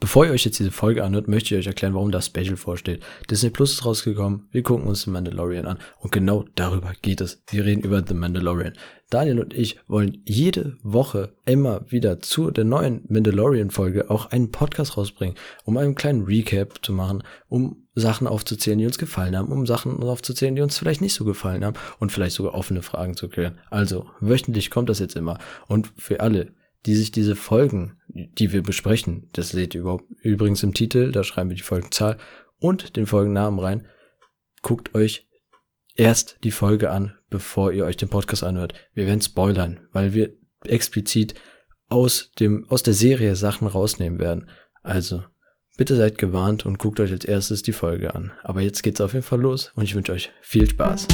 Bevor ihr euch jetzt diese Folge anhört, möchte ich euch erklären, warum das Special vorsteht. Disney Plus ist rausgekommen, wir gucken uns The Mandalorian an und genau darüber geht es. Wir reden über The Mandalorian. Daniel und ich wollen jede Woche immer wieder zu der neuen Mandalorian-Folge auch einen Podcast rausbringen, um einen kleinen Recap zu machen, um Sachen aufzuzählen, die uns gefallen haben, um Sachen aufzuzählen, die uns vielleicht nicht so gefallen haben und vielleicht sogar offene Fragen zu klären. Also, wöchentlich kommt das jetzt immer. Und für alle, die sich diese Folgen, die wir besprechen, das seht ihr überhaupt übrigens im Titel, da schreiben wir die Folgenzahl und den Folgennamen rein. Guckt euch erst die Folge an, bevor ihr euch den Podcast anhört. Wir werden spoilern, weil wir explizit aus dem, aus der Serie Sachen rausnehmen werden. Also, bitte seid gewarnt und guckt euch als erstes die Folge an. Aber jetzt geht's auf jeden Fall los und ich wünsche euch viel Spaß.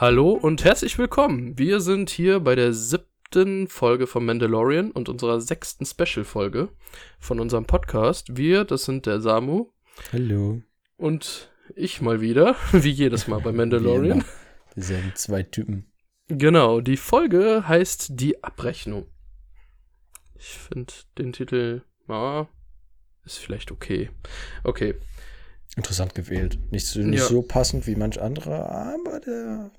Hallo und herzlich willkommen. Wir sind hier bei der siebten Folge von Mandalorian und unserer sechsten Special-Folge von unserem Podcast. Wir, das sind der Samu. Hallo. Und ich mal wieder, wie jedes Mal bei Mandalorian. Wir sind zwei Typen. Genau, die Folge heißt Die Abrechnung. Ich finde den Titel, ah, ist vielleicht okay. Okay. Interessant gewählt. Nicht so, nicht ja. so passend wie manch andere, aber der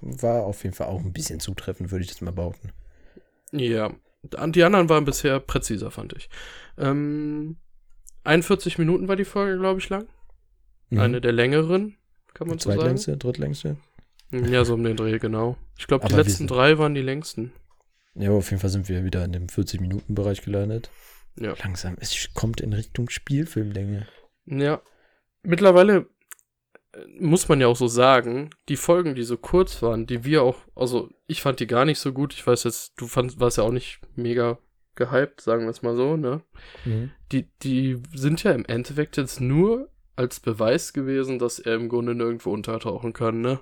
war auf jeden Fall auch ein bisschen zutreffend, würde ich jetzt mal behaupten. Ja, die anderen waren bisher präziser, fand ich. Ähm, 41 Minuten war die Folge, glaube ich, lang. Mhm. Eine der längeren, kann man so sagen. Zweitlängste, drittlängste? Ja, so um den Dreh, genau. Ich glaube, die letzten drei waren die längsten. Ja, auf jeden Fall sind wir wieder in dem 40-Minuten-Bereich gelandet. Ja. Langsam, es kommt in Richtung Spielfilmlänge. Ja. Mittlerweile muss man ja auch so sagen, die Folgen, die so kurz waren, die wir auch, also ich fand die gar nicht so gut. Ich weiß jetzt, du fand, warst ja auch nicht mega gehypt, sagen wir es mal so, ne? Mhm. Die, die sind ja im Endeffekt jetzt nur als Beweis gewesen, dass er im Grunde nirgendwo untertauchen kann, ne?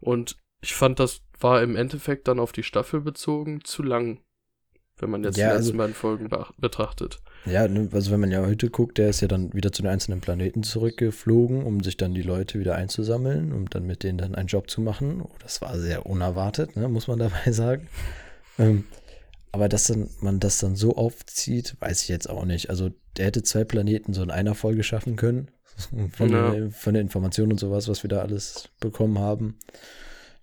Und ich fand, das war im Endeffekt dann auf die Staffel bezogen zu lang, wenn man jetzt ja, die letzten also, beiden Folgen betrachtet. Ja, ne, also wenn man ja heute guckt, der ist ja dann wieder zu den einzelnen Planeten zurückgeflogen, um sich dann die Leute wieder einzusammeln, um dann mit denen dann einen Job zu machen. Oh, das war sehr unerwartet, ne, muss man dabei sagen. Ähm, aber dass dann, man das dann so aufzieht, weiß ich jetzt auch nicht. Also der hätte zwei Planeten so in einer Folge schaffen können. Von, ja. der, von der Information und sowas, was wir da alles bekommen haben.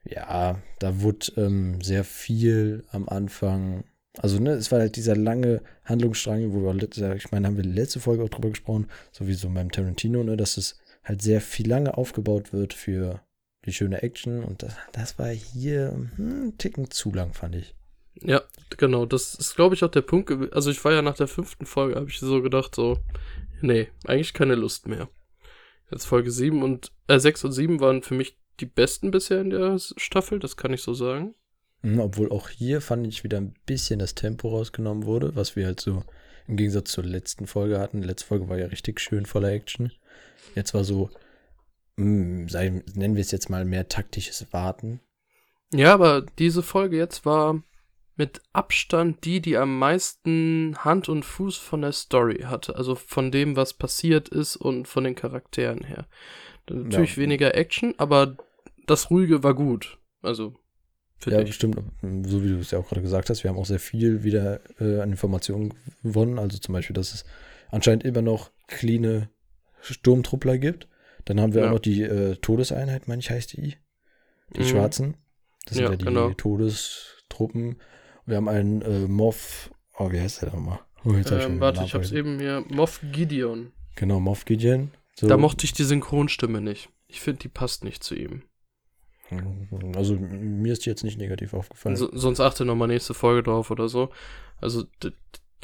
Ja, da wurde ähm, sehr viel am Anfang also, ne, es war halt dieser lange Handlungsstrang, wo wir, ich meine, haben wir letzte Folge auch drüber gesprochen, sowieso beim Tarantino, ne, dass es halt sehr viel lange aufgebaut wird für die schöne Action und das, das war hier hm, einen Ticken zu lang, fand ich. Ja, genau, das ist, glaube ich, auch der Punkt. Also, ich war ja nach der fünften Folge, habe ich so gedacht, so, nee, eigentlich keine Lust mehr. Jetzt Folge 7 und, äh, 6 und 7 waren für mich die besten bisher in der Staffel, das kann ich so sagen. Mhm, obwohl auch hier fand ich wieder ein bisschen das Tempo rausgenommen wurde, was wir halt so im Gegensatz zur letzten Folge hatten. Letzte Folge war ja richtig schön voller Action. Jetzt war so, mh, mm, sei, nennen wir es jetzt mal mehr taktisches Warten. Ja, aber diese Folge jetzt war mit Abstand die, die am meisten Hand und Fuß von der Story hatte. Also von dem, was passiert ist und von den Charakteren her. Natürlich ja. weniger Action, aber das Ruhige war gut. Also ja, ich. bestimmt. So wie du es ja auch gerade gesagt hast, wir haben auch sehr viel wieder äh, an Informationen gewonnen. Also zum Beispiel, dass es anscheinend immer noch cleane Sturmtruppler gibt. Dann haben wir ja. auch noch die äh, Todeseinheit, meine ich, heißt die. Die mhm. Schwarzen. Das sind ja, ja die genau. Todestruppen. Wir haben einen äh, Moff. Oh, wie heißt der nochmal? Oh, jetzt ähm, ich warte, ich hab's eben hier. Moff Gideon. Genau, Moff Gideon. So. Da mochte ich die Synchronstimme nicht. Ich finde, die passt nicht zu ihm. Also mir ist die jetzt nicht negativ aufgefallen. So, sonst achte nochmal nächste Folge drauf oder so. Also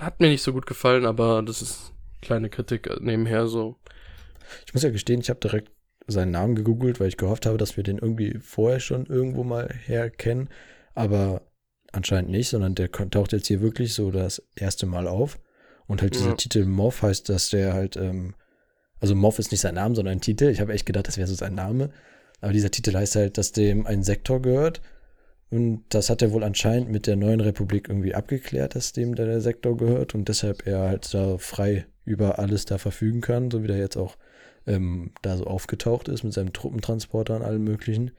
hat mir nicht so gut gefallen, aber das ist kleine Kritik nebenher so. Ich muss ja gestehen, ich habe direkt seinen Namen gegoogelt, weil ich gehofft habe, dass wir den irgendwie vorher schon irgendwo mal herkennen. Aber anscheinend nicht, sondern der taucht jetzt hier wirklich so das erste Mal auf. Und halt dieser ja. Titel Moff heißt, dass der halt, ähm, also Moff ist nicht sein Name, sondern ein Titel. Ich habe echt gedacht, das wäre so sein Name. Aber dieser Titel heißt halt, dass dem ein Sektor gehört. Und das hat er wohl anscheinend mit der neuen Republik irgendwie abgeklärt, dass dem der Sektor gehört und deshalb er halt da frei über alles da verfügen kann, so wie der jetzt auch ähm, da so aufgetaucht ist mit seinem Truppentransporter und allem möglichen.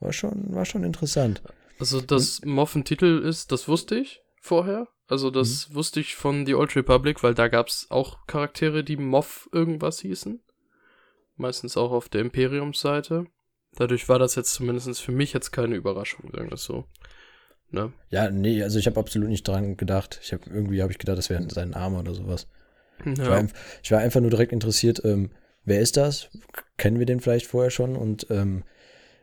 War schon, war schon interessant. Also, dass Moff ein Titel ist, das wusste ich vorher. Also, das mhm. wusste ich von The Old Republic, weil da gab es auch Charaktere, die Moff irgendwas hießen. Meistens auch auf der Imperiumsseite. Dadurch war das jetzt zumindest für mich jetzt keine Überraschung, sagen wir es so. Ne? Ja, nee, also ich habe absolut nicht dran gedacht. Ich habe irgendwie habe ich gedacht, das wäre sein Name oder sowas. Ja. Ich, war, ich, war, einfach nur direkt interessiert, ähm, wer ist das? Kennen wir den vielleicht vorher schon? Und ähm,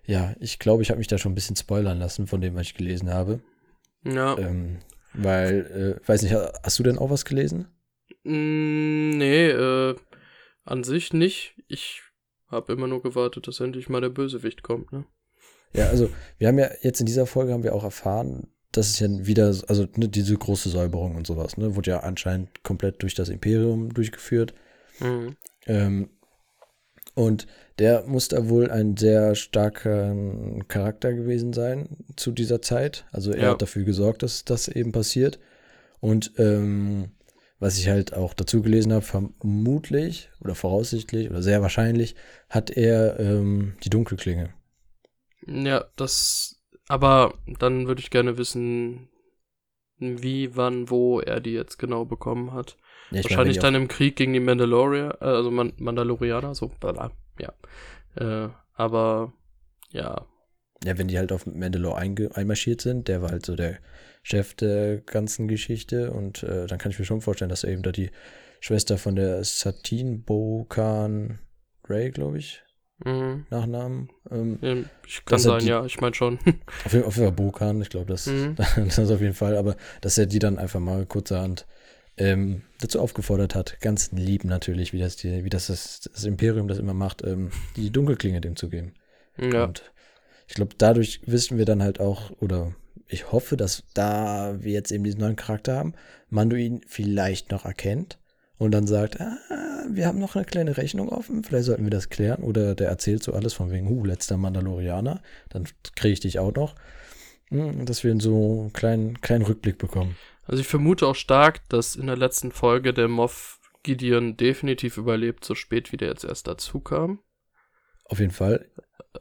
ja, ich glaube, ich habe mich da schon ein bisschen spoilern lassen von dem, was ich gelesen habe. Ja. Ähm, weil, äh, weiß nicht, hast du denn auch was gelesen? Mm, nee, äh, an sich nicht. Ich habe immer nur gewartet, dass endlich mal der Bösewicht kommt, ne? Ja, also wir haben ja jetzt in dieser Folge haben wir auch erfahren, dass es ja wieder, also ne, diese große Säuberung und sowas, ne, wurde ja anscheinend komplett durch das Imperium durchgeführt. Mhm. Ähm, und der muss da wohl ein sehr starker Charakter gewesen sein zu dieser Zeit. Also er ja. hat dafür gesorgt, dass das eben passiert. Und ähm, was ich halt auch dazu gelesen habe, vermutlich oder voraussichtlich oder sehr wahrscheinlich hat er ähm, die Dunkelklinge. Ja, das. Aber dann würde ich gerne wissen, wie, wann, wo er die jetzt genau bekommen hat. Ja, Wahrscheinlich meine, dann im Krieg gegen die Mandalorianer, äh, also Man Mandalorianer, so, bla, ja. Äh, aber, ja. Ja, wenn die halt auf Mandalore einmarschiert sind, der war halt so der Chef der ganzen Geschichte und äh, dann kann ich mir schon vorstellen, dass er eben da die Schwester von der Satine Bokan Ray, glaube ich, mhm. Nachnamen. Ähm, ja, kann sein, die, ja, ich meine schon. Auf jeden, auf jeden Fall Bokan, ich glaube, das, mhm. das ist auf jeden Fall, aber dass er die dann einfach mal kurzerhand ähm, dazu aufgefordert hat, ganz lieb natürlich, wie das, die, wie das, das, das Imperium das immer macht, ähm, die Dunkelklinge dem zu geben. Ja. Und ich glaube, dadurch wissen wir dann halt auch, oder ich hoffe, dass da wir jetzt eben diesen neuen Charakter haben, Mando ihn vielleicht noch erkennt und dann sagt, ah, wir haben noch eine kleine Rechnung offen, vielleicht sollten wir das klären. Oder der erzählt so alles von wegen, huh, letzter Mandalorianer, dann kriege ich dich auch noch. Hm, dass wir so einen kleinen, kleinen Rückblick bekommen. Also ich vermute auch stark, dass in der letzten Folge der Moff Gideon definitiv überlebt, so spät wie der jetzt erst dazu kam. Auf jeden Fall.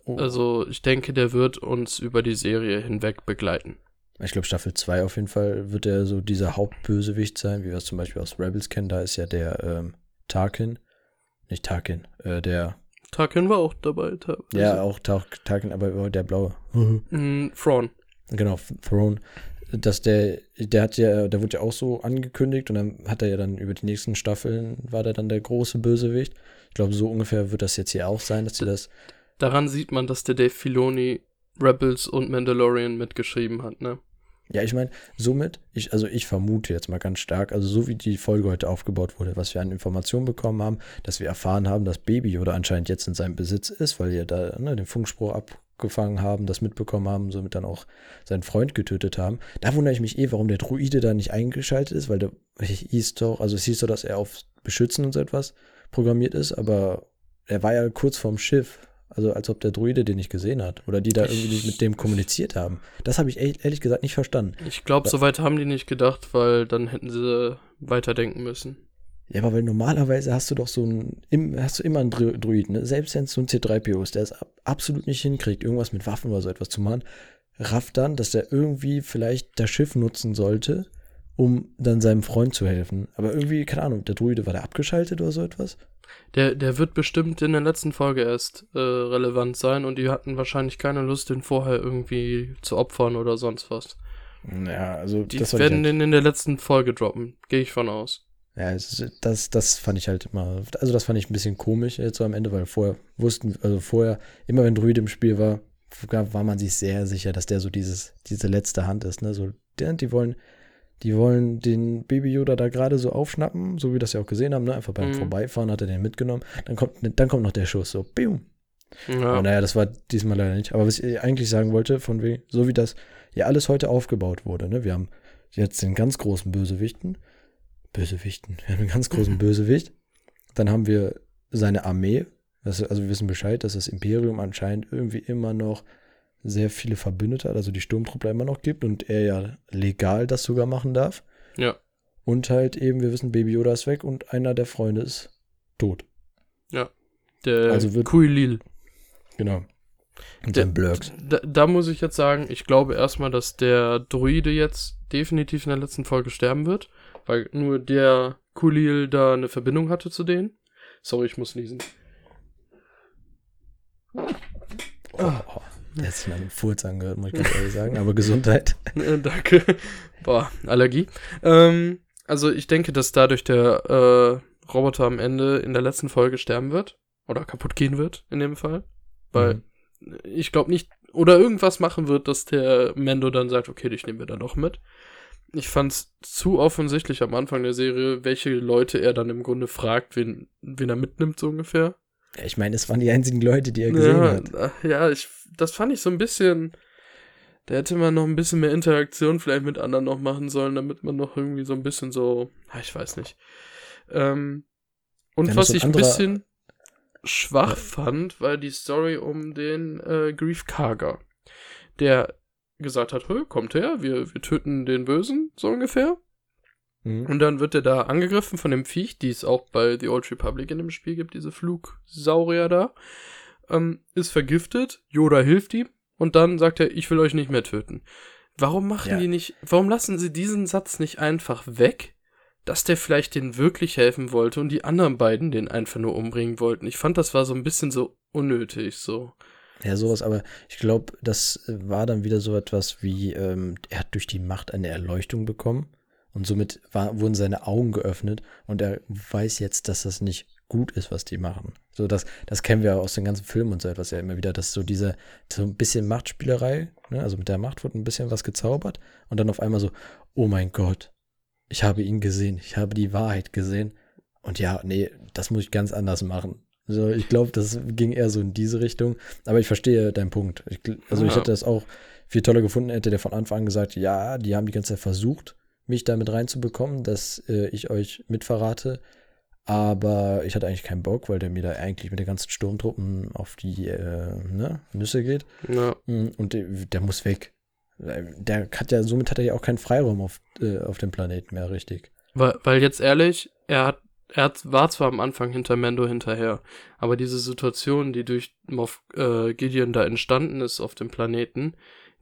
Oh. Also ich denke, der wird uns über die Serie hinweg begleiten. Ich glaube, Staffel 2 auf jeden Fall wird er so dieser Hauptbösewicht sein, wie wir es zum Beispiel aus Rebels kennen. Da ist ja der ähm, Tarkin. Nicht Tarkin, äh, der. Tarkin war auch dabei. Ja, auch Tarkin, aber der blaue. mm, Thrawn. Genau, Throne dass der, der hat ja, der wurde ja auch so angekündigt und dann hat er ja dann über die nächsten Staffeln, war der dann der große Bösewicht. Ich glaube, so ungefähr wird das jetzt hier auch sein, dass sie das. Daran sieht man, dass der Dave Filoni Rebels und Mandalorian mitgeschrieben hat, ne? Ja, ich meine, somit, ich, also ich vermute jetzt mal ganz stark, also so wie die Folge heute aufgebaut wurde, was wir an Informationen bekommen haben, dass wir erfahren haben, dass Baby oder anscheinend jetzt in seinem Besitz ist, weil er da ne, den Funkspruch ab, gefangen haben, das mitbekommen haben, somit dann auch seinen Freund getötet haben. Da wundere ich mich eh, warum der Druide da nicht eingeschaltet ist, weil der hieß doch, also es hieß doch, dass er auf Beschützen und so etwas programmiert ist, aber er war ja kurz vorm Schiff. Also als ob der Druide den nicht gesehen hat oder die da irgendwie mit dem kommuniziert haben. Das habe ich ehrlich gesagt nicht verstanden. Ich glaube, soweit haben die nicht gedacht, weil dann hätten sie weiterdenken müssen. Ja, aber weil normalerweise hast du doch so ein, hast du immer einen Druiden, ne? Selbst wenn es so ein C3PO ist, der es absolut nicht hinkriegt, irgendwas mit Waffen oder so etwas zu machen, rafft dann, dass der irgendwie vielleicht das Schiff nutzen sollte, um dann seinem Freund zu helfen. Aber irgendwie, keine Ahnung, der Druide war der abgeschaltet oder so etwas? Der, der wird bestimmt in der letzten Folge erst äh, relevant sein und die hatten wahrscheinlich keine Lust, den vorher irgendwie zu opfern oder sonst was. Ja, also. Die werden den in der letzten Folge droppen, gehe ich von aus. Ja, das, das fand ich halt immer, also das fand ich ein bisschen komisch jetzt so am Ende, weil vorher wussten, also vorher, immer wenn Druid im Spiel war, war man sich sehr sicher, dass der so dieses, diese letzte Hand ist, ne, so, die wollen, die wollen den Baby Yoda da gerade so aufschnappen, so wie wir das ja auch gesehen haben, ne, einfach beim mhm. Vorbeifahren hat er den mitgenommen, dann kommt, dann kommt noch der Schuss, so, bium. Ja. Aber naja, das war diesmal leider nicht, aber was ich eigentlich sagen wollte, von wegen, so wie das ja alles heute aufgebaut wurde, ne, wir haben jetzt den ganz großen Bösewichten, Bösewichten. Wir haben einen ganz großen Bösewicht. Dann haben wir seine Armee. also wir wissen Bescheid, dass das Imperium anscheinend irgendwie immer noch sehr viele Verbündete hat, also die Sturmtruppler immer noch gibt und er ja legal das sogar machen darf. Ja. Und halt eben, wir wissen, Baby Yoda ist weg und einer der Freunde ist tot. Der Also wird- Kuilil. Genau. Und Der- Blurks. Da, da muss ich jetzt sagen, ich glaube erstmal, dass der Druide jetzt definitiv in der letzten Folge sterben wird, weil nur der Kulil da eine Verbindung hatte zu denen. Sorry, ich muss niesen. Oh, oh. Der hat sich nach einem Furz angehört, muss ich ganz ehrlich sagen. Aber Gesundheit. Äh, danke. Boah, Allergie. Ähm, also ich denke, dass dadurch der äh, Roboter am Ende in der letzten Folge sterben wird. Oder kaputt gehen wird, in dem Fall. Weil Mhm. ich glaube nicht, oder irgendwas machen wird, dass der Mendo dann sagt, okay, dich nehmen wir dann noch mit. Ich fand's zu offensichtlich am Anfang der Serie, welche Leute er dann im Grunde fragt, wen, wen er mitnimmt, so ungefähr. Ja, ich meine, es waren die einzigen Leute, die er gesehen ja, hat. ja, ich, das fand ich so ein bisschen. Da hätte man noch ein bisschen mehr Interaktion vielleicht mit anderen noch machen sollen, damit man noch irgendwie so ein bisschen so, ah, ich weiß nicht. Ähm, und noch was so ich ein bisschen schwach fand, war die Story um den äh, Grief Karger, der gesagt hat, "Hö, kommt her, wir, wir töten den Bösen, so ungefähr. Mhm. Und dann wird er da angegriffen von dem Viech, die es auch bei The Old Republic in dem Spiel gibt, diese Flugsaurier da. Ähm, ist vergiftet, Yoda hilft ihm und dann sagt er, ich will euch nicht mehr töten. Warum machen Ja. die nicht, warum lassen sie diesen Satz nicht einfach weg, dass der vielleicht denen wirklich helfen wollte und die anderen beiden den einfach nur umbringen wollten? Ich fand, das war so ein bisschen so unnötig, so. Ja, sowas, aber ich glaube, das äh, war dann wieder so etwas wie, ähm, er hat durch die Macht eine Erleuchtung bekommen und somit war, wurden seine Augen geöffnet und er weiß jetzt, dass das nicht gut ist, was die machen. So, das, das kennen wir aus den ganzen Filmen und so etwas ja immer wieder, dass so diese, so ein bisschen Machtspielerei, ne, also mit der Macht wird ein bisschen was gezaubert und dann auf einmal so, oh mein Gott, ich habe ihn gesehen, ich habe die Wahrheit gesehen und ja, nee, das muss ich ganz anders machen. So, ich glaube, das ging eher so in diese Richtung. Aber ich verstehe deinen Punkt. Ich, also ich Ja. hätte das auch viel toller gefunden, hätte der von Anfang an gesagt, ja, die haben die ganze Zeit versucht, mich damit reinzubekommen, dass äh, ich euch mitverrate. Aber ich hatte eigentlich keinen Bock, weil der mir da eigentlich mit den ganzen Sturmtruppen auf die äh, ne, Nüsse geht. Ja, Mm, Und der, der muss weg. Der hat ja, somit hat er ja auch keinen Freiraum auf, äh, auf dem Planeten mehr, richtig. weil, weil jetzt ehrlich, er hat, er hat, war zwar am Anfang hinter Mendo hinterher, aber diese Situation, die durch Moff äh, Gideon da entstanden ist auf dem Planeten,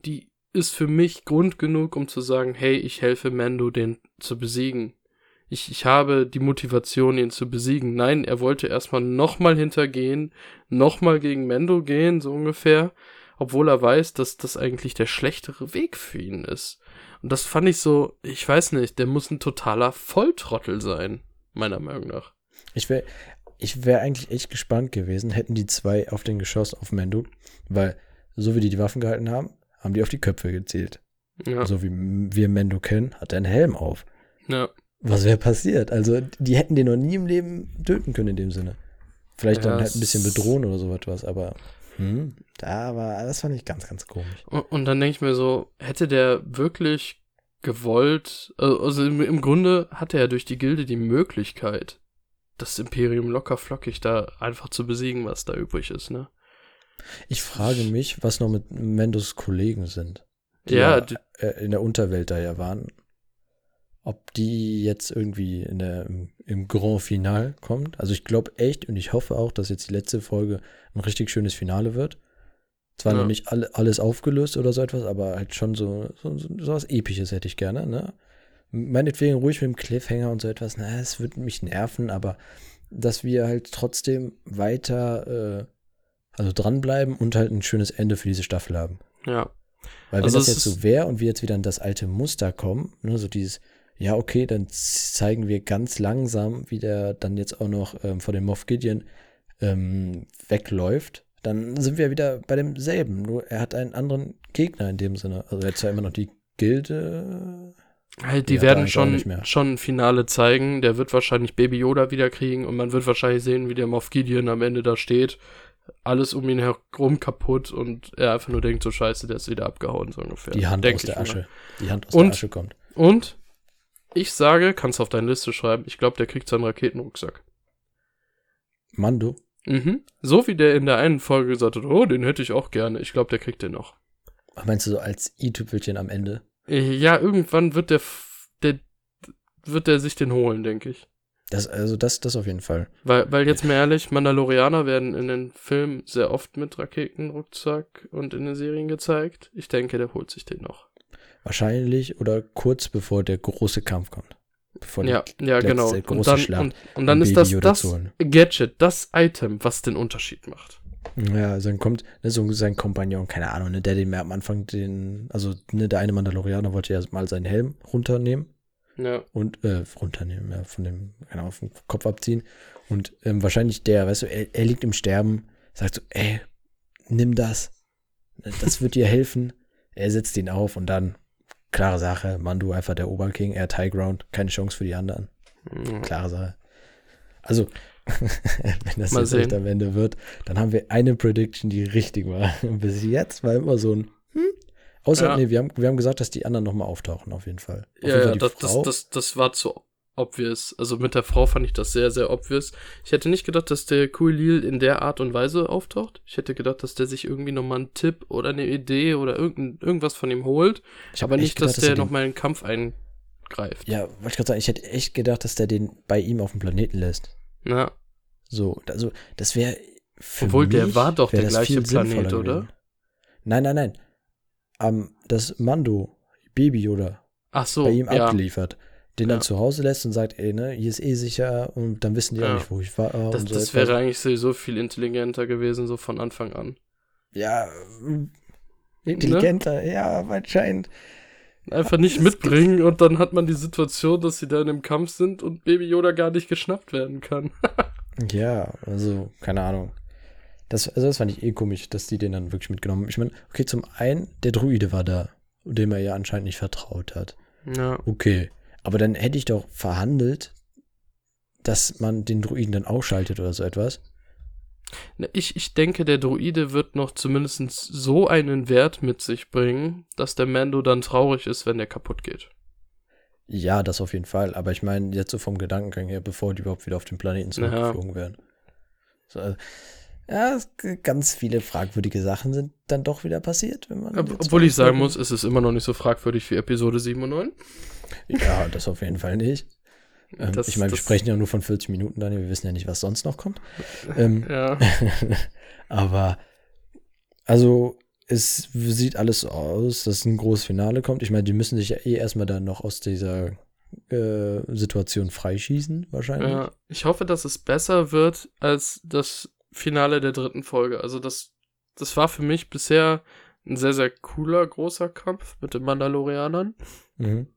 die ist für mich Grund genug, um zu sagen, hey, ich helfe Mendo, den zu besiegen. Ich, ich habe die Motivation, ihn zu besiegen. Nein, er wollte erstmal nochmal hintergehen, nochmal gegen Mendo gehen, so ungefähr, obwohl er weiß, dass das eigentlich der schlechtere Weg für ihn ist. Und das fand ich so, ich weiß nicht, der muss ein totaler Volltrottel sein, meiner Meinung nach. Ich wäre ich wär eigentlich echt gespannt gewesen, hätten die zwei auf den geschossen auf Mendo, weil so wie die die Waffen gehalten haben, haben die auf die Köpfe gezielt. Ja, So wie wir Mendo kennen, hat er einen Helm auf. ja. Was wäre passiert? Also, die hätten den noch nie im Leben töten können in dem Sinne. Vielleicht Ja, dann halt ein bisschen bedrohen oder so etwas, aber hm, da war, das fand ich ganz, ganz komisch. Und, und dann denke ich mir so, hätte der wirklich gewollt, äh, also im, im Grunde hatte er durch die Gilde die Möglichkeit, das Imperium locker flockig da einfach zu besiegen, was da übrig ist, ne? Ich frage mich, was noch mit Mendos Kollegen sind. die Ja, die- äh, in der Unterwelt da ja waren. Ob die jetzt irgendwie in der, im, im Grand Final kommt. Also ich glaube echt und ich hoffe auch, dass jetzt die letzte Folge ein richtig schönes Finale wird. Zwar Ja. noch nicht alle, alles aufgelöst oder so etwas, aber halt schon so, so, so, was Episches hätte ich gerne, ne? Meinetwegen ruhig mit dem Cliffhanger und so etwas, na, es wird mich nerven, aber dass wir halt trotzdem weiter, äh, also dranbleiben und halt ein schönes Ende für diese Staffel haben. Ja. Weil Also wenn das es jetzt so wäre und wir jetzt wieder in das alte Muster kommen, ne, so dieses, ja, okay, dann zeigen wir ganz langsam, wie der dann jetzt auch noch ähm, von dem Moff Gideon ähm, wegläuft, dann sind wir wieder bei demselben. Nur er hat einen anderen Gegner in dem Sinne. Also er hat zwar immer noch die Gilde. Halt, die Die er werden schon, schon ein Finale zeigen. Der wird wahrscheinlich Baby Yoda wieder kriegen und man wird wahrscheinlich sehen, wie der Moff Gideon am Ende da steht. Alles um ihn herum kaputt und er einfach nur denkt, so scheiße, der ist wieder abgehauen, so ungefähr. Die Hand Denk aus der mal. Asche. Die Hand aus Und- der Asche kommt. Und ich sage, kannst du auf deine Liste schreiben, ich glaube, der kriegt seinen Raketenrucksack. Mando. Mhm. So wie der in der einen Folge gesagt hat, oh, den hätte ich auch gerne. Ich glaube, der kriegt den noch. Meinst du so als i-Tüpfelchen am Ende? Ja, irgendwann wird der, der wird er sich den holen, denke ich. Das, also das, das auf jeden Fall. Weil, weil jetzt mal ehrlich, Mandalorianer werden in den Filmen sehr oft mit Raketenrucksack und in den Serien gezeigt. Ich denke, der holt sich den noch. Wahrscheinlich oder kurz bevor der große Kampf kommt. Bevor Ja, die ja, letzte genau. große Und dann, Schlacht und, und dann ist das das. Gadget, das Item, was den Unterschied macht. Ja, also dann kommt ne, so sein Kompagnon, keine Ahnung, ne, der den mir am Anfang den, also ne, der eine Mandalorianer wollte ja mal seinen Helm runternehmen Ja. und äh, runternehmen, ja, von dem, genau, vom Kopf abziehen. Und ähm, wahrscheinlich der, weißt du, er, er liegt im Sterben, sagt so, ey, nimm das. Das wird dir helfen. Er setzt ihn auf und dann, klare Sache, Mandu einfach der Oberking, er hat High Ground, keine Chance für die anderen. Mhm. Klare Sache. Also, wenn das Mal jetzt echt am Ende wird, dann haben wir eine Prediction, die richtig war. Bis jetzt war immer so ein, hm? Außer, Ja. nee, wir haben, wir haben gesagt, dass die anderen nochmal auftauchen, auf jeden Fall. Auf jeden Ja, Fall ja die das, das, das, das war zu obvious. Also mit der Frau fand ich das sehr, sehr obvious. Ich hätte nicht gedacht, dass der Kuilil in der Art und Weise auftaucht. Ich hätte gedacht, dass der sich irgendwie nochmal einen Tipp oder eine Idee oder irgendein, irgendwas von ihm holt. Ich aber nicht, dass gedacht, der er den- nochmal in den Kampf eingreift. Ja, wollte ich gerade sagen, ich hätte echt gedacht, dass der den bei ihm auf dem Planeten lässt. Na, So, also, das wäre. Obwohl, der war doch der gleiche Planet, oder? Gewesen. Nein, nein, nein. Ähm, das Mando, Baby oder ach so, bei ihm ja. abgeliefert, den dann Ja. zu Hause lässt und sagt, ey, ne, hier ist eh sicher und dann wissen die Ja. auch nicht, wo ich war. Das, so das wäre eigentlich sowieso viel intelligenter gewesen, so von Anfang an. Ja, mm, intelligenter, ja, anscheinend. Einfach nicht mitbringen und dann hat man die Situation, dass sie da in einem Kampf sind und Baby Yoda gar nicht geschnappt werden kann. Ja, also, keine Ahnung. Das, also das fand ich eh komisch, dass die den dann wirklich mitgenommen haben. Ich meine, okay, zum einen, der Druide war da, dem er ja anscheinend nicht vertraut hat. ja. Okay, aber dann hätte ich doch verhandelt, dass man den Druiden dann ausschaltet oder so etwas. Na, Ich, ich denke, der Droide wird noch zumindest so einen Wert mit sich bringen, dass der Mando dann traurig ist, wenn der kaputt geht. Ja, das auf jeden Fall. Aber ich meine, jetzt so vom Gedankengang her, bevor die überhaupt wieder auf den Planeten zurückgeflogen werden. So, also, ja, ganz viele fragwürdige Sachen sind dann doch wieder passiert, wenn man. Ob, obwohl ich sagen muss, es ist immer noch nicht so fragwürdig wie Episode 7 und 9. Ja, das auf jeden Fall nicht. Ähm, Das- ich meine, wir sprechen ja nur von 40 Minuten, Daniel. Wir wissen ja nicht, was sonst noch kommt. Ähm, Ja. aber, also, es sieht alles so aus, dass ein großes Finale kommt. Ich meine, die müssen sich ja eh erstmal dann noch aus dieser äh, Situation freischießen, wahrscheinlich. ja. Ich hoffe, dass es besser wird als das Finale der dritten Folge. Also das, das war für mich bisher ein sehr, sehr cooler, großer Kampf mit den Mandalorianern. Mhm.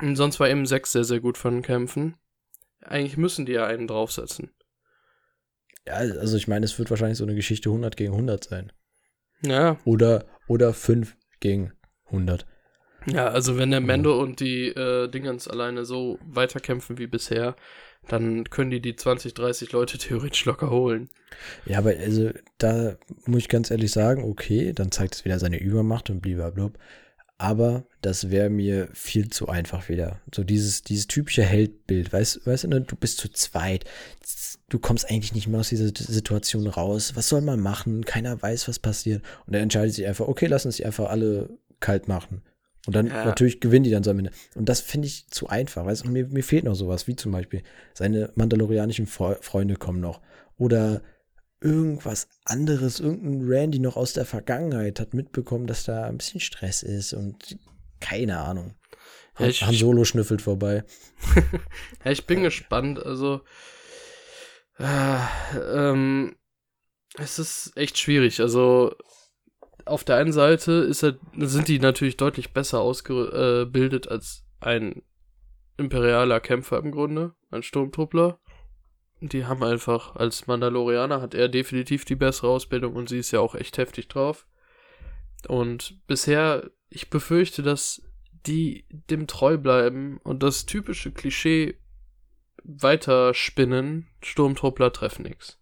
Und sonst war eben 6 sehr, sehr gut von den Kämpfen. Eigentlich müssen die ja einen draufsetzen. Ja, also ich meine, es wird wahrscheinlich so eine Geschichte 100 gegen 100 sein. Ja, Oder, oder 5 gegen 100. Ja, also wenn der Mhm. Mendo und die äh, Dingens alleine so weiterkämpfen wie bisher, dann können die die 20, 30 Leute theoretisch locker holen. Ja, aber also da muss ich ganz ehrlich sagen, okay, dann zeigt es wieder seine Übermacht und blablabla. Aber das wäre mir viel zu einfach wieder. So dieses, dieses typische Heldbild, weißt, weißt du, ne, du bist zu zweit, du kommst eigentlich nicht mehr aus dieser Situation raus. Was soll man machen? Keiner weiß, was passiert. Und er entscheidet sich einfach, okay, lass uns die einfach alle kalt machen. Und dann Ja. natürlich gewinnen die dann so am Ende. Und das finde ich zu einfach, weißt du, und mir, mir fehlt noch sowas, wie zum Beispiel seine mandalorianischen Fre Freunde kommen noch. Oder irgendwas anderes, irgendein Randy noch aus der Vergangenheit hat mitbekommen, dass da ein bisschen Stress ist und keine Ahnung. Ja, ich- Han Solo schnüffelt vorbei. Ja, ich bin gespannt. Also, äh, ähm, es ist echt schwierig. Also, auf der einen Seite ist er, sind die natürlich deutlich besser ausgebildet als ein imperialer Kämpfer im Grunde, ein Sturmtruppler. Die haben einfach, als Mandalorianer hat er definitiv die bessere Ausbildung und sie ist ja auch echt heftig drauf. Und bisher, ich befürchte, dass die dem treu bleiben und das typische Klischee weiterspinnen, Sturmtruppler treffen nix.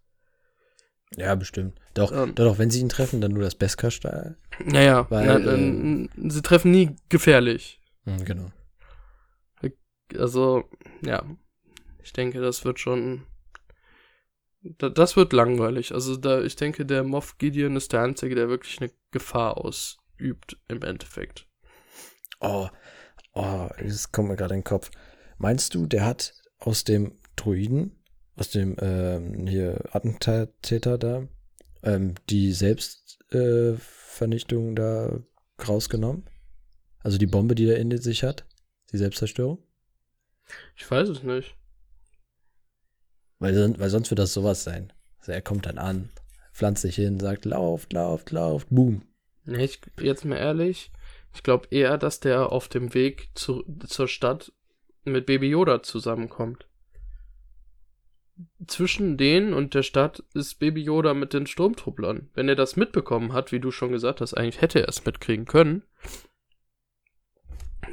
Ja, bestimmt. Doch, Ähm. doch, doch, wenn sie ihn treffen, dann nur das Beskar-Style. Naja, Weil, na, äh, sie treffen nie gefährlich. Hm, genau. Also, ja, ich denke, das wird schon. Da, das wird langweilig. Also, da, ich denke, der Moff Gideon ist der Einzige, der wirklich eine Gefahr ausübt, im Endeffekt. Oh, oh, das kommt mir gerade in den Kopf. Meinst du, der hat aus dem Druiden, aus dem ähm, hier Attentäter da, ähm, die Selbstvernichtung äh, da rausgenommen? Also die Bombe, die er in sich hat? Die Selbstzerstörung? Ich weiß es nicht. Weil, weil sonst wird das sowas sein. Also er kommt dann an, pflanzt sich hin, sagt, lauft, lauft, lauft, boom. Nee, ich, jetzt mal ehrlich, ich glaube eher, dass der auf dem Weg zu, zur Stadt mit Baby Yoda zusammenkommt. Zwischen denen und der Stadt ist Baby Yoda mit den Sturmtrupplern. Wenn er das mitbekommen hat, wie du schon gesagt hast, eigentlich hätte er es mitkriegen können.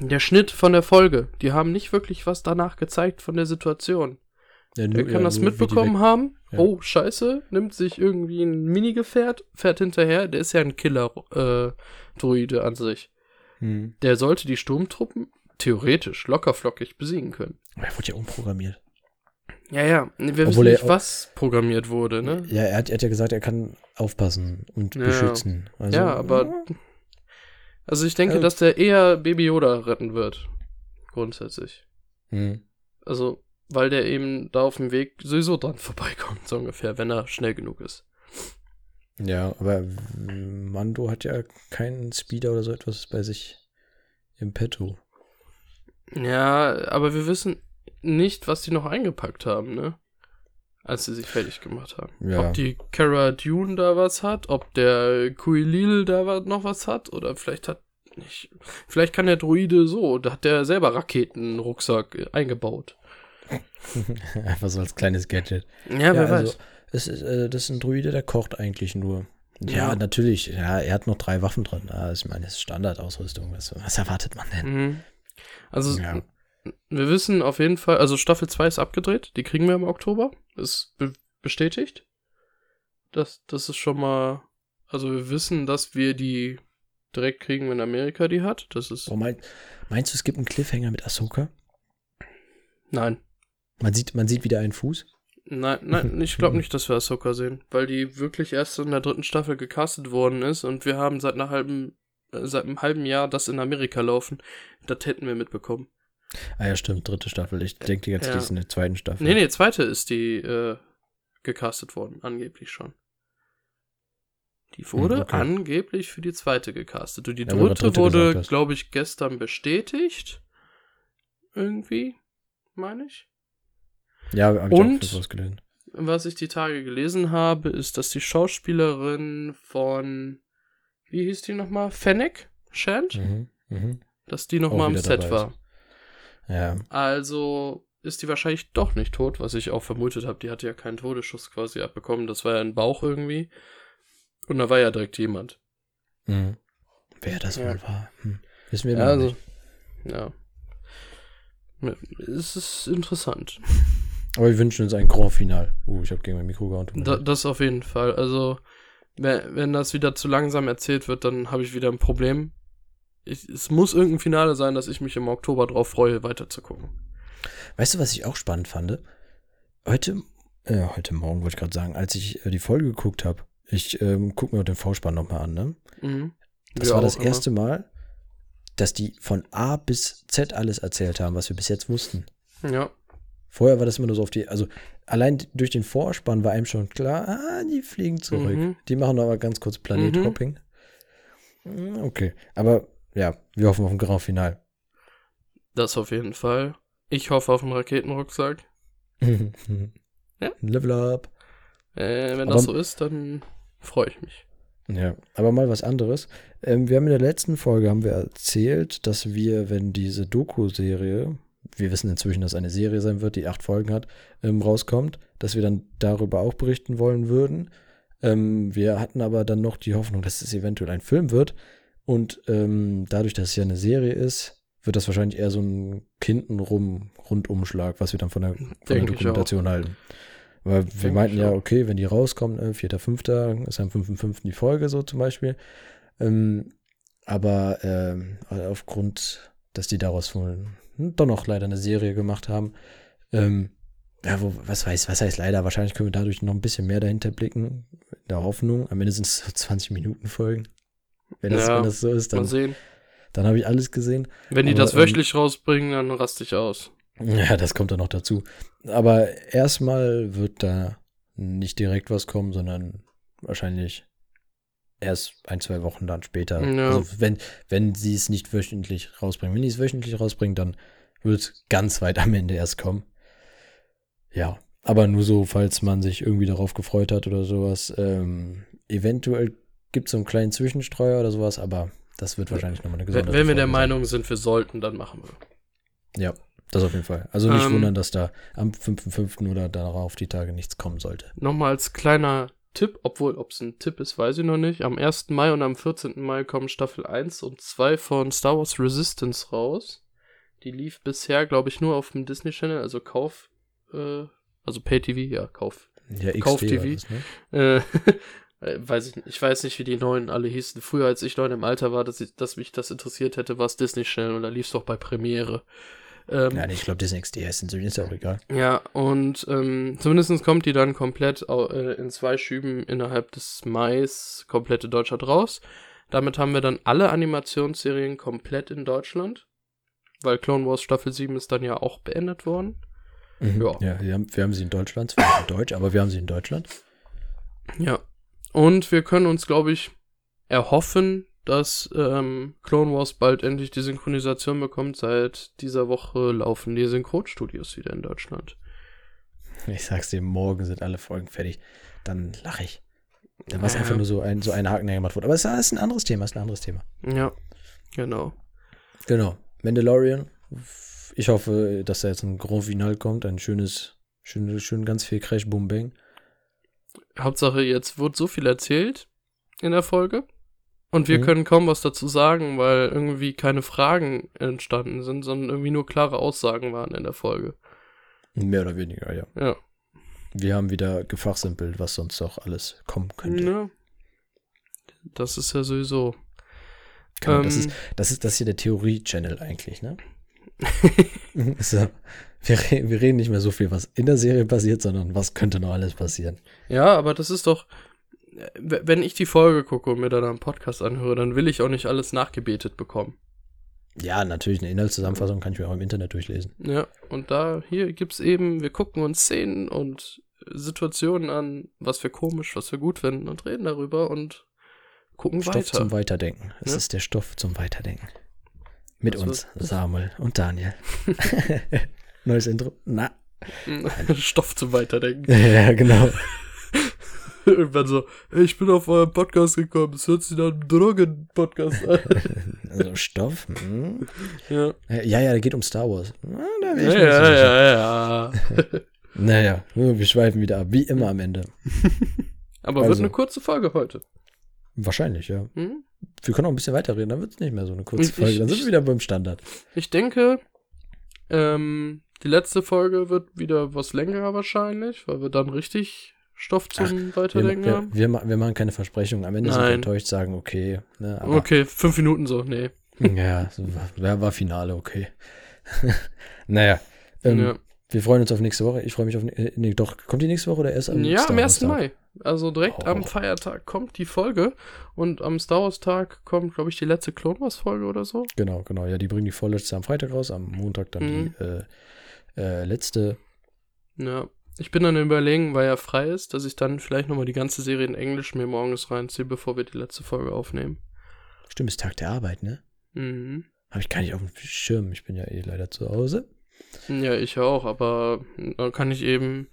Der Schnitt von der Folge, die haben nicht wirklich was danach gezeigt von der Situation. Ja, nur, er kann ja, das mitbekommen haben. Ja. Oh, scheiße, nimmt sich irgendwie ein Minigefährt, fährt hinterher. Der ist ja ein Killer-Druide äh, an sich. Hm. Der sollte die Sturmtruppen theoretisch lockerflockig besiegen können. Er wurde ja umprogrammiert. Ja, ja. Wir Obwohl wissen nicht, was programmiert wurde, ne? Ja, er hat, er hat, ja gesagt, er kann aufpassen und ja. beschützen. Also, ja, aber. Also ich denke, ja. dass der eher Baby Yoda retten wird. Grundsätzlich. Hm. Also, weil der eben da auf dem Weg sowieso dran vorbeikommt, so ungefähr, wenn er schnell genug ist. Ja, aber Mando hat ja keinen Speeder oder so etwas bei sich im Petto. Ja, aber wir wissen nicht, was die noch eingepackt haben, ne? Als sie sich fertig gemacht haben. Ja. Ob die Cara Dune da was hat, ob der Kuilil da noch was hat, oder vielleicht hat nicht. Vielleicht kann der Druide so, da hat der selber Raketenrucksack eingebaut. Einfach so als kleines Gadget. Ja, wer also, weiß. Es ist, äh, das ist ein Druide, der kocht eigentlich nur. Ja, ja, natürlich. Ja, er hat noch drei Waffen drin. Ja, ich meine, das ist Standardausrüstung. Was, was erwartet man denn? Mhm. Also, ja. Wir wissen auf jeden Fall, also Staffel 2 ist abgedreht. Die kriegen wir im Oktober. Ist be bestätigt. Das, das ist schon mal. Also, wir wissen, dass wir die direkt kriegen, wenn Amerika die hat. Das ist. Oh, mein, meinst du, es gibt einen Cliffhanger mit Ahsoka? Nein. Man sieht, man sieht wieder einen Fuß? Nein, nein, ich glaube nicht, dass wir Ahsoka sehen, weil die wirklich erst in der dritten Staffel gecastet worden ist und wir haben seit einer halben, äh, seit einem halben Jahr das in Amerika laufen. Das hätten wir mitbekommen. Ah ja, stimmt, dritte Staffel. Ich denke jetzt, ja. die ist in der zweiten Staffel. Nee, nee, zweite ist die äh, gecastet worden, angeblich schon. Die wurde hm, okay. angeblich für die zweite gecastet. Und die ja, dritte, dritte wurde, glaube ich, gestern bestätigt. Irgendwie, meine ich. Ja, hab ich Und auch gelesen. was ich die Tage gelesen habe, ist, dass die Schauspielerin von, wie hieß die nochmal? Fennec Shand? Mhm, mh. Dass die nochmal am Set war. Ja. Also ist die wahrscheinlich doch nicht tot, was ich auch vermutet habe. Die hatte ja keinen Todesschuss quasi abbekommen. Das war ja ein Bauch irgendwie. Und da war ja direkt jemand. Mhm. Wer das ja. wohl war, hm. wissen wir ja, also, nicht. Ja. Es ist interessant. Aber wir wünschen uns ein Grand Final. Uh, ich habe gegen mein Mikro gehauen. Da, das auf jeden Fall. Also, wenn, wenn das wieder zu langsam erzählt wird, dann habe ich wieder ein Problem. Ich, es muss irgendein Finale sein, dass ich mich im Oktober drauf freue, weiterzugucken. Weißt du, was ich auch spannend fand? Heute, äh, heute Morgen wollte ich gerade sagen, als ich äh, die Folge geguckt habe, ich ähm, gucke mir den Vorspann nochmal an, ne? Mhm. Das ja, war das erste Mal, dass die von A bis Z alles erzählt haben, was wir bis jetzt wussten. Ja. Vorher war das immer nur so auf die, also allein durch den Vorspann war einem schon klar, ah, die fliegen zurück. Mhm. Die machen aber ganz kurz Planethopping. Mhm. Okay, aber ja, wir hoffen auf ein Grand Final. Das auf jeden Fall. Ich hoffe auf einen Raketenrucksack. ja. Level up. Äh, wenn aber, das so ist, dann freue ich mich. Ja, aber mal was anderes. Ähm, wir haben in der letzten Folge haben wir erzählt, dass wir, wenn diese Doku-Serie wir wissen inzwischen, dass eine Serie sein wird, die acht Folgen hat, ähm, rauskommt, dass wir dann darüber auch berichten wollen würden. Ähm, wir hatten aber dann noch die Hoffnung, dass es eventuell ein Film wird. Und ähm, dadurch, dass es ja eine Serie ist, wird das wahrscheinlich eher so ein Kindenrum Rundumschlag, was wir dann von der, von der Dokumentation halten. Weil wir Denk meinten ja, okay, wenn die rauskommen, äh, 4.5. ist am 5.5. die Folge so zum Beispiel. Ähm, aber ähm, aufgrund, dass die daraus wohl doch noch leider eine Serie gemacht haben. Ähm, ja, wo, was weiß, was heißt leider? Wahrscheinlich können wir dadurch noch ein bisschen mehr dahinter blicken. In der Hoffnung. Am Ende sind es so 20 Minuten Folgen. Wenn das, ja, wenn das so ist, dann, dann habe ich alles gesehen. Wenn die Aber, das ähm, wöchentlich ähm, rausbringen, dann raste ich aus. Ja, das kommt dann noch dazu. Aber erstmal wird da nicht direkt was kommen, sondern wahrscheinlich erst ein, zwei Wochen dann später. Ja. Also wenn, wenn sie es nicht wöchentlich rausbringen. Wenn die es wöchentlich rausbringen, dann wird es ganz weit am Ende erst kommen. Ja, aber nur so, falls man sich irgendwie darauf gefreut hat oder sowas. Ähm, eventuell gibt es so einen kleinen Zwischenstreuer oder sowas, aber das wird wahrscheinlich nochmal eine Wenn, gesonderte wenn wir der. Meinung sind, wir sollten, dann machen wir. Ja, das auf jeden Fall. Also nicht Ähm, wundern, dass da am 5.5. oder darauf die Tage nichts kommen sollte. Nochmal als kleiner Tipp, obwohl, ob es ein Tipp ist, weiß ich noch nicht. Am 1. Mai und am 14. Mai kommen Staffel 1 und 2 von Star Wars Resistance raus. Die lief bisher, glaube ich, nur auf dem Disney Channel, also Kauf, äh, also Pay TV, ja, Kauf. Ja, XD Kauf TV. das, ne? Äh, weiß ich, nicht. ich weiß nicht, wie die neuen alle hießen. Früher, als ich neun im Alter war, dass, ich, dass mich das interessiert hätte, war es Disney Channel und da lief es doch bei Premiere. Ähm, Ja, nee, ich glaube, Disney XD ist ja auch egal. Ja, und ähm, zumindest kommt die dann komplett äh, in zwei Schüben innerhalb des Mais komplett in Deutschland raus. Damit haben wir dann alle Animationsserien komplett in Deutschland. Weil Clone Wars Staffel 7 ist dann ja auch beendet worden. Mhm. Ja. Ja, wir haben, wir haben sie in Deutschland, zwar nicht in Deutsch, aber wir haben sie in Deutschland. Ja. Und wir können uns, glaube ich, erhoffen, dass ähm, Clone Wars bald endlich die Synchronisation bekommt. Seit dieser Woche laufen die Synchronstudios wieder in Deutschland. Ich sag's dir, morgen sind alle Folgen fertig. Dann lache ich. Dann war es Ja. einfach nur so ein, so ein Haken, der gemacht wurde. Aber es ist ein anderes Thema, es ist ein anderes Thema. Ja, genau. Genau. Mandalorian. Ich hoffe, dass da jetzt ein Grand Final kommt. Ein schönes, schön, schön ganz viel Crash, Boom, Bang. Hauptsache, jetzt wurde so viel erzählt in der Folge. Und wir Mhm. können kaum was dazu sagen, weil irgendwie keine Fragen entstanden sind, sondern irgendwie nur klare Aussagen waren in der Folge. Mehr oder weniger, ja. Ja. Wir haben wieder gefachsimpelt, was sonst noch alles kommen könnte. ja. Das ist ja sowieso. Genau, das, Ähm, ist, das ist das hier der Theorie-Channel eigentlich, ne? so, wir, wir reden nicht mehr so viel, was in der Serie passiert, sondern was könnte noch alles passieren. Ja, aber das ist doch. Wenn ich die Folge gucke und mir dann einen Podcast anhöre, dann will ich auch nicht alles nachgebetet bekommen. Ja, natürlich, eine Inhaltszusammenfassung kann ich mir auch im Internet durchlesen. Ja, und da, hier gibt's eben, wir gucken uns Szenen und Situationen an, was wir komisch, was wir gut finden und reden darüber und gucken Stoff weiter. zum Weiterdenken. Es Ja. ist der Stoff zum Weiterdenken. Mit Was uns, Samuel und Daniel. Neues Intro? Na. Stoff zum Weiterdenken. Ja, genau. Irgendwann so, hey, ich bin auf euren Podcast gekommen, es hört sich nach einem Drogen-Podcast an. Also Stoff? Hm. ja. Ja, ja, da geht um Star Wars. Na, da Ja, ich ja, sicher. ja, ja. Naja, wir schweifen wieder ab, wie immer am Ende. Aber wird Also. eine kurze Folge heute. Wahrscheinlich, ja. Hm? Wir können auch ein bisschen weiterreden, dann wird es nicht mehr so eine kurze Ich- Folge. Dann sind ich- wir wieder beim Standard. Ich denke, ähm, die letzte Folge wird wieder was längerer wahrscheinlich, weil wir dann richtig Stoff zum Wir, Weiterdenken wir, haben. wir, ma- wir machen keine Versprechungen. Am Ende sind wir Nein. enttäuscht, sagen okay. Ne, Okay, fünf Minuten so, nee. Ja, war, war, Finale, okay. naja, ähm, ja, wir freuen uns auf nächste Woche. Ich freue mich auf. äh, Nee, doch, kommt die nächste Woche oder erst am ja Star am Wars 1. Tag? Mai. Also direkt Oh. am Feiertag kommt die Folge und am Star Wars Tag kommt, glaube ich, die letzte Clone Wars Folge oder so. Genau, genau. Ja, die bringen die vorletzte am Freitag raus, am Montag dann Mhm. die äh, äh, letzte. Ja. Ich bin dann überlegen, weil er frei ist, dass ich dann vielleicht nochmal die ganze Serie in Englisch mir morgens reinziehe, bevor wir die letzte Folge aufnehmen. Stimmt, ist Tag der Arbeit, ne? Mhm. Habe ich gar nicht auf dem Schirm. Ich bin ja eh leider zu Hause. Ja, ich auch, aber dann kann ich eben,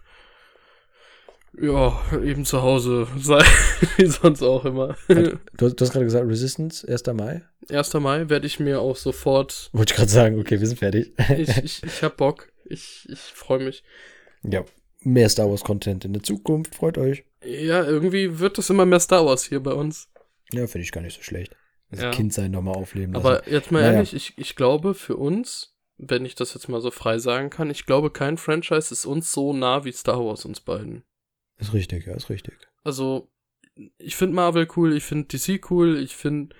ja, eben zu Hause sein, wie sonst auch immer. Du, hast- du hast gerade gesagt, Resistance, 1. Mai. 1. Mai werde ich mir auch sofort, Wollte ich gerade sagen, okay, wir sind fertig. ich, ich, ich hab Bock, ich, ich freue mich. ja, mehr Star Wars Content in der Zukunft. Freut euch. Ja, irgendwie wird das immer mehr Star Wars hier bei uns. Ja, finde ich gar nicht so schlecht. Das Ja. Kindsein nochmal aufleben lassen. Aber jetzt mal Naja. ehrlich, ich, ich glaube für uns, wenn ich das jetzt mal so frei sagen kann, ich glaube kein Franchise ist uns so nah wie Star Wars uns beiden. ist richtig, ja, ist richtig. Also, ich finde Marvel cool, ich finde DC cool, ich finde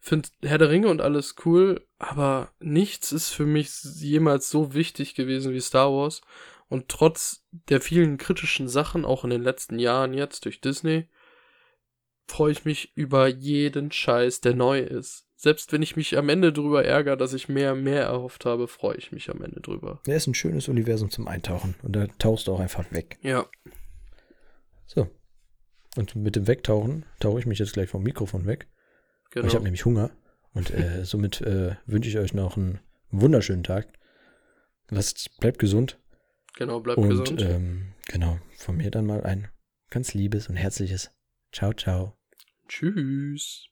find Herr der Ringe und alles cool, aber nichts ist für mich jemals so wichtig gewesen wie Star Wars. Und trotz der vielen kritischen Sachen, auch in den letzten Jahren jetzt durch Disney, freue ich mich über jeden Scheiß, der neu ist. selbst wenn ich mich am Ende drüber ärgere, dass ich mehr, mehr erhofft habe, freue ich mich am Ende drüber. Ja, ist ein schönes Universum zum Eintauchen. Und da tauchst du auch einfach weg. Ja. So. Und mit dem Wegtauchen tauche ich mich jetzt gleich vom Mikrofon weg. Genau. Ich habe nämlich Hunger. Und äh, somit äh, wünsche ich euch noch einen wunderschönen Tag. Lasst, bleibt gesund. genau, bleibt und gesund. Ähm, genau, von mir dann mal ein ganz liebes und herzliches Ciao, ciao. Tschüss.